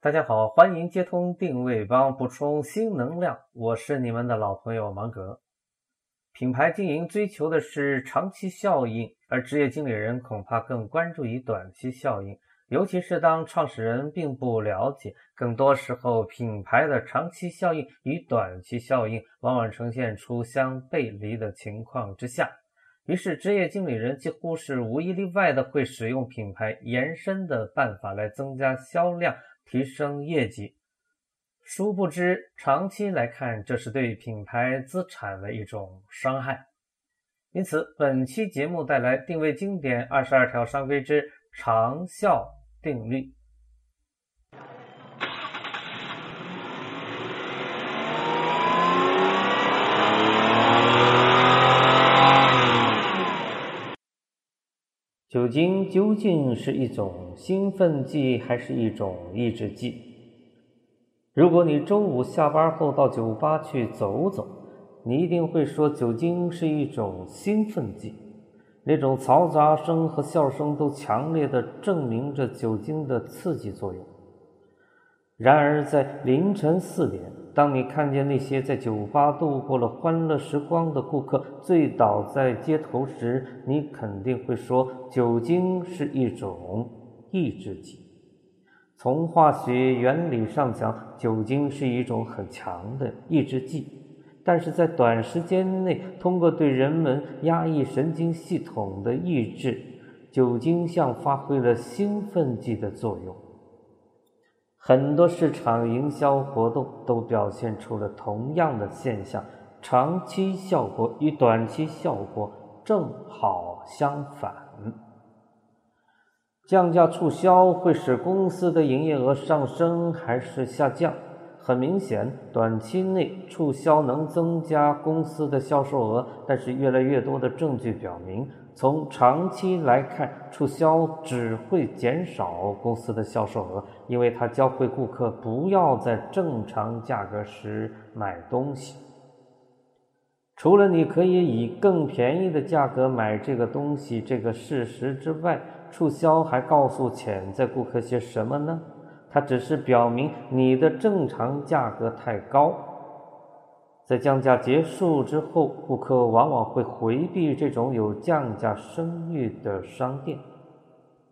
大家好，欢迎接通定位帮，补充新能量。我是你们的老朋友芒格。品牌经营追求的是长期效应，而职业经理人恐怕更关注于短期效应。尤其是当创始人并不了解，更多时候品牌的长期效应与短期效应往往呈现出相背离的情况之下，于是职业经理人几乎是无一例外的会使用品牌延伸的办法来增加销量、提升业绩。殊不知，长期来看，这是对品牌资产的一种伤害。因此，本期节目带来定位经典二十二条商规之长效定律。酒精究竟是一种兴奋剂，还是一种抑制剂？如果你周五下班后到酒吧去走走，你一定会说酒精是一种兴奋剂，那种嘈杂声和笑声都强烈的证明着酒精的刺激作用。然而，在凌晨四点，当你看见那些在酒吧度过了欢乐时光的顾客醉倒在街头时，你肯定会说酒精是一种抑制剂。从化学原理上讲，酒精是一种很强的抑制剂，但是在短时间内，通过对人们压抑神经系统的抑制，酒精像发挥了兴奋剂的作用。很多市场营销活动都表现出了同样的现象，长期效果与短期效果正好相反。降价促销会使公司的营业额上升还是下降？很明显，短期内促销能增加公司的销售额，但是越来越多的证据表明，从长期来看，促销只会减少公司的销售额，因为它教会顾客不要在正常价格时买东西。除了你可以以更便宜的价格买这个东西这个事实之外，促销还告诉潜在顾客些什么呢？它只是表明你的正常价格太高。在降价结束之后，顾客往往会回避这种有降价声誉的商店。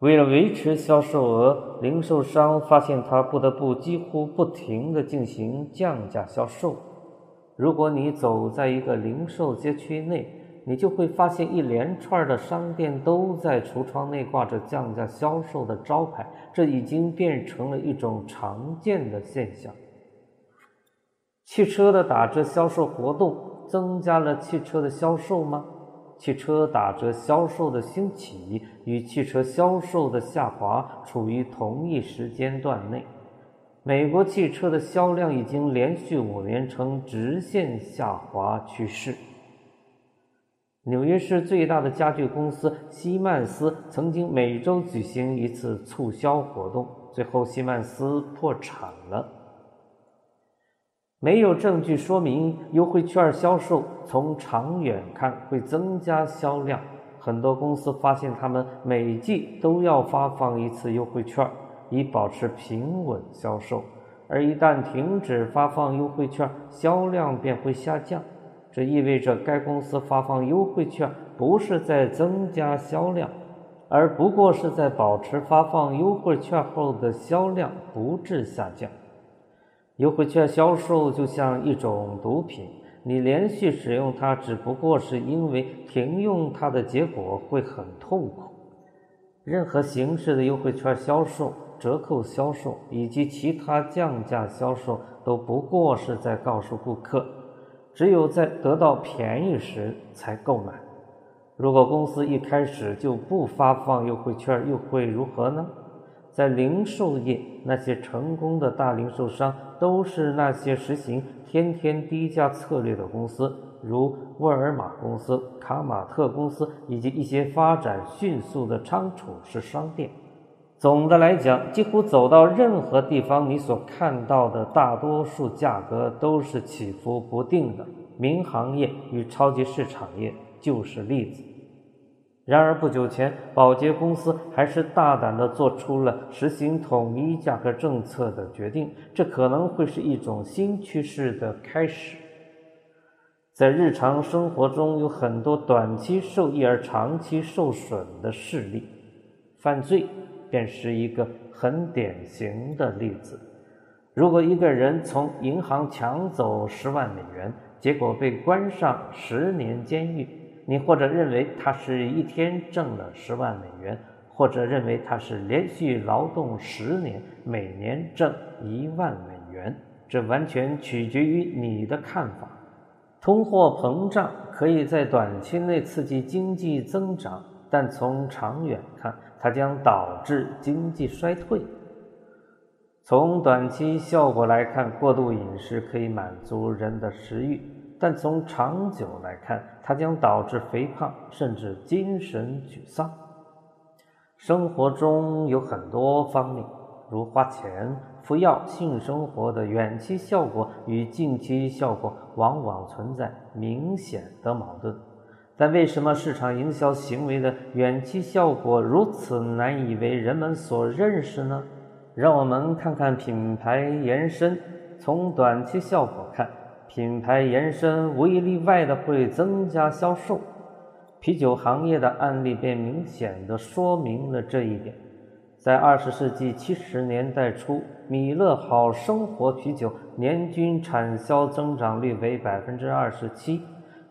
为了维持销售额，零售商发现他不得不几乎不停地进行降价销售。如果你走在一个零售街区内，你就会发现一连串的商店都在橱窗内挂着降价销售的招牌，这已经变成了一种常见的现象。汽车的打折销售活动增加了汽车的销售吗？汽车打折销售的兴起与汽车销售的下滑处于同一时间段内。美国汽车的销量已经连续五年呈直线下滑趋势。纽约市最大的家具公司西曼斯曾经每周举行一次促销活动，最后西曼斯破产了。没有证据说明优惠券销售从长远看会增加销量。很多公司发现，他们每季都要发放一次优惠券，以保持平稳销售，而一旦停止发放优惠券，销量便会下降。这意味着该公司发放优惠券不是在增加销量，而不过是在保持发放优惠券后的销量不致下降。优惠券销售就像一种毒品，你连续使用它，只不过是因为停用它的结果会很痛苦。任何形式的优惠券销售、折扣销售以及其他降价销售，都不过是在告诉顾客。只有在得到便宜时才购买。如果公司一开始就不发放优惠券，又会如何呢？在零售业，那些成功的大零售商都是那些实行天天低价策略的公司，如沃尔玛公司、卡玛特公司以及一些发展迅速的仓储式商店。总的来讲，几乎走到任何地方，你所看到的大多数价格都是起伏不定的。民航业与超级市场业就是例子。然而不久前，保洁公司还是大胆地做出了实行统一价格政策的决定，这可能会是一种新趋势的开始。在日常生活中，有很多短期受益而长期受损的事例，犯罪。便是一个很典型的例子。如果一个人从银行抢走十万美元，结果被关上十年监狱，你或者认为他是一天挣了十万美元，或者认为他是连续劳动十年，每年挣一万美元，这完全取决于你的看法。通货膨胀可以在短期内刺激经济增长，但从长远看，它将导致经济衰退。从短期效果来看，过度饮食可以满足人的食欲，但从长久来看，它将导致肥胖，甚至精神沮丧。生活中有很多方面，如花钱、服药、性生活的远期效果与近期效果往往存在明显的矛盾。但为什么市场营销行为的远期效果如此难以为人们所认识呢？让我们看看品牌延伸。从短期效果看，品牌延伸无一例外的会增加销售。啤酒行业的案例便明显的说明了这一点。在二十世纪七十年代初，米勒好生活啤酒年均产销增长率为百分之二十七。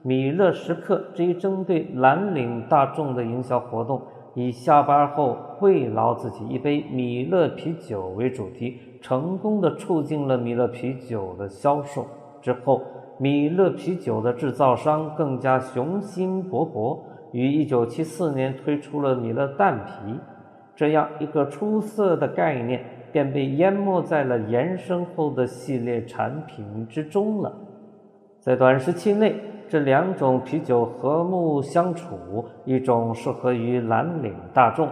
米勒时刻这一针对蓝领大众的营销活动，以下班后慰劳自己一杯米勒啤酒为主题，成功的促进了米勒啤酒的销售。之后，米勒啤酒的制造商更加雄心勃勃，于1974年推出了米勒淡啤，这样一个出色的概念便被淹没在了延伸后的系列产品之中了。在短时期内。这两种啤酒和睦相处，一种适合于蓝领大众，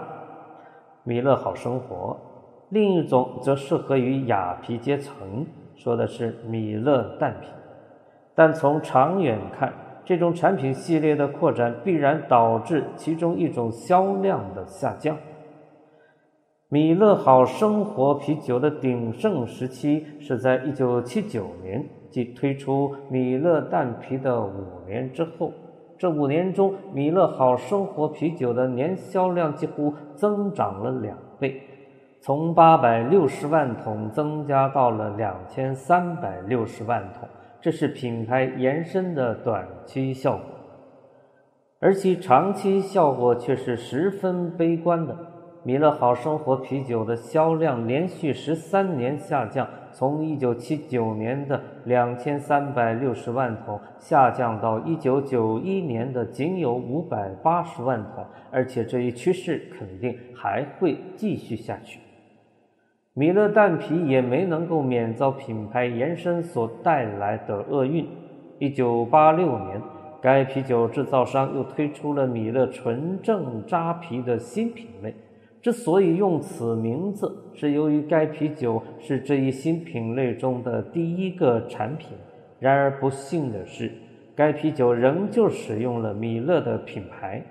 米勒好生活；另一种则适合于雅皮阶层，说的是米勒淡啤。但从长远看，这种产品系列的扩展必然导致其中一种销量的下降。米勒好生活啤酒的鼎盛时期是在1979年。即推出米勒蛋啤的五年之后，这五年中，米勒好生活啤酒的年销量几乎增长了两倍，从八百六十万桶增加到了两千三百六十万桶。这是品牌延伸的短期效果，而其长期效果却是十分悲观的。米勒好生活啤酒的销量连续十三年下降。从一九七九年的两千三百六十万桶下降到一九九一年的仅有五百八十万桶，而且这一趋势肯定还会继续下去。米勒淡啤也没能够免遭品牌延伸所带来的厄运。一九八六年，该啤酒制造商又推出了米勒纯正扎啤的新品类。之所以用此名字，是由于该啤酒是这一新品类中的第一个产品。然而不幸的是，该啤酒仍旧使用了米勒的品牌。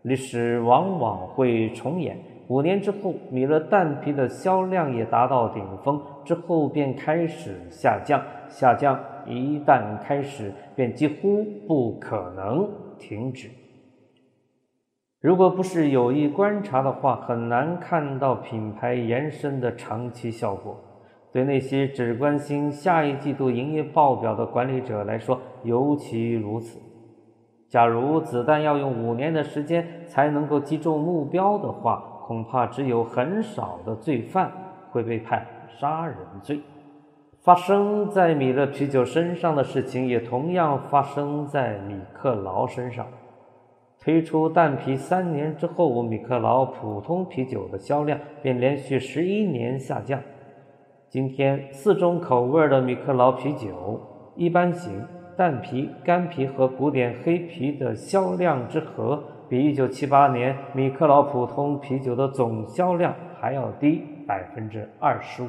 历史往往会重演。五年之后，米勒淡啤的销量也达到顶峰，之后便开始下降。下降一旦开始，便几乎不可能停止。如果不是有意观察的话，很难看到品牌延伸的长期效果。对那些只关心下一季度营业报表的管理者来说，尤其如此。假如子弹要用五年的时间才能够击中目标的话，恐怕只有很少的罪犯会被判杀人罪。发生在米勒啤酒身上的事情，也同样发生在米克劳身上。推出蛋啤三年之后，米克劳普通啤酒的销量便连续十一年下降。今天，四种口味的米克劳啤酒——一般型、蛋啤、干啤和古典黑啤的销量之和，比1978年米克劳普通啤酒的总销量还要低百分之二十五。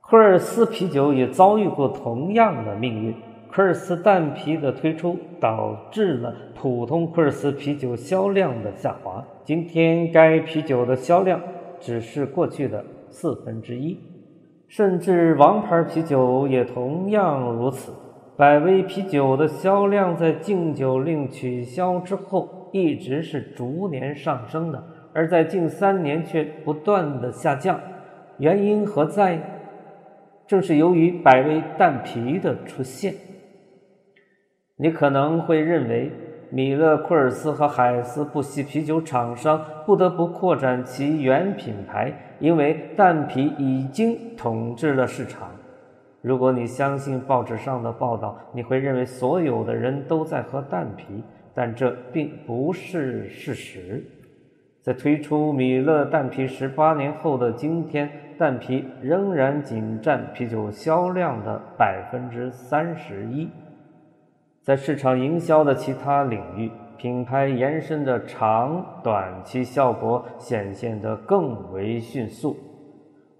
科尔斯啤酒也遭遇过同样的命运。科尔斯蛋啤的推出导致了普通科尔斯啤酒销量的下滑。今天，该啤酒的销量只是过去的四分之一，甚至王牌啤酒也同样如此。百威啤酒的销量在禁酒令取消之后一直是逐年上升的，而在近三年却不断的下降。原因何在？正是由于百威蛋啤的出现。你可能会认为，米勒库尔斯和海斯不惜啤酒厂商不得不扩展其原品牌，因为蛋啤已经统治了市场。如果你相信报纸上的报道，你会认为所有的人都在喝蛋啤，但这并不是事实。在推出米勒蛋啤十八年后的今天，蛋啤仍然仅占啤酒销量的百分之三十一。在市场营销的其他领域，品牌延伸的长短期效果显现得更为迅速。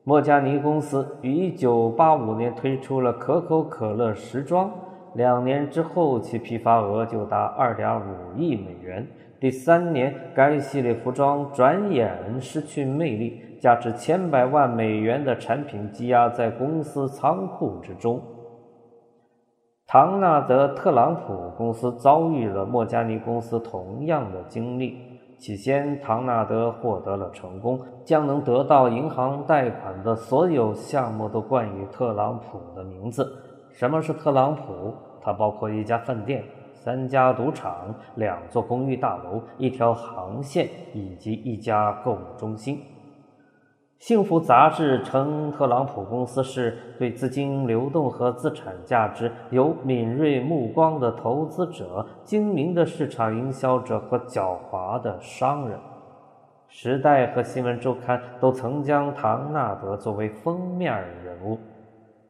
莫加尼公司于1985年推出了可口可乐时装，两年之后其批发额就达2.5亿美元。第三年，该系列服装转眼失去魅力，价值千百万美元的产品积压在公司仓库之中。唐纳德·特朗普公司遭遇了莫加尼公司同样的经历。起先，唐纳德获得了成功，将能得到银行贷款的所有项目都冠以特朗普的名字。什么是特朗普？它包括一家饭店、三家赌场、两座公寓大楼、一条航线以及一家购物中心。幸福杂志称，特朗普公司是对资金流动和资产价值有敏锐目光的投资者、精明的市场营销者和狡猾的商人。《时代》和《新闻周刊》都曾将唐纳德作为封面人物，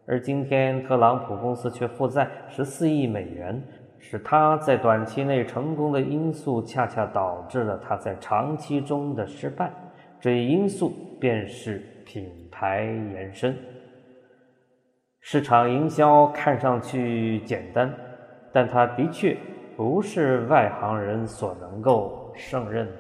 而今天特朗普公司却负债十四亿美元。使他在短期内成功的因素，恰恰导致了他在长期中的失败。这一因素便是品牌延伸。市场营销看上去简单，但它的确不是外行人所能够胜任。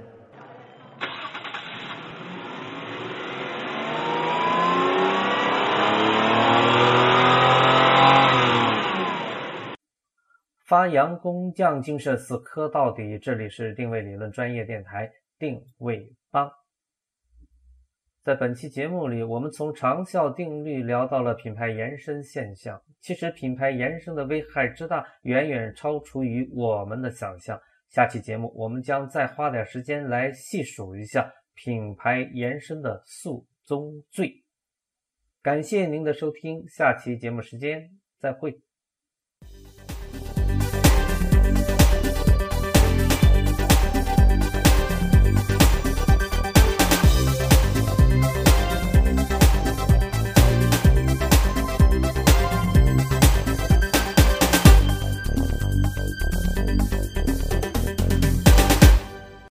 发扬工匠精神，死磕到底。这里是定位理论专业电台，定位帮。在本期节目里，我们从长效定律聊到了品牌延伸现象。其实，品牌延伸的危害之大，远远超出于我们的想象。下期节目，我们将再花点时间来细数一下品牌延伸的宿宗罪。感谢您的收听，下期节目时间再会。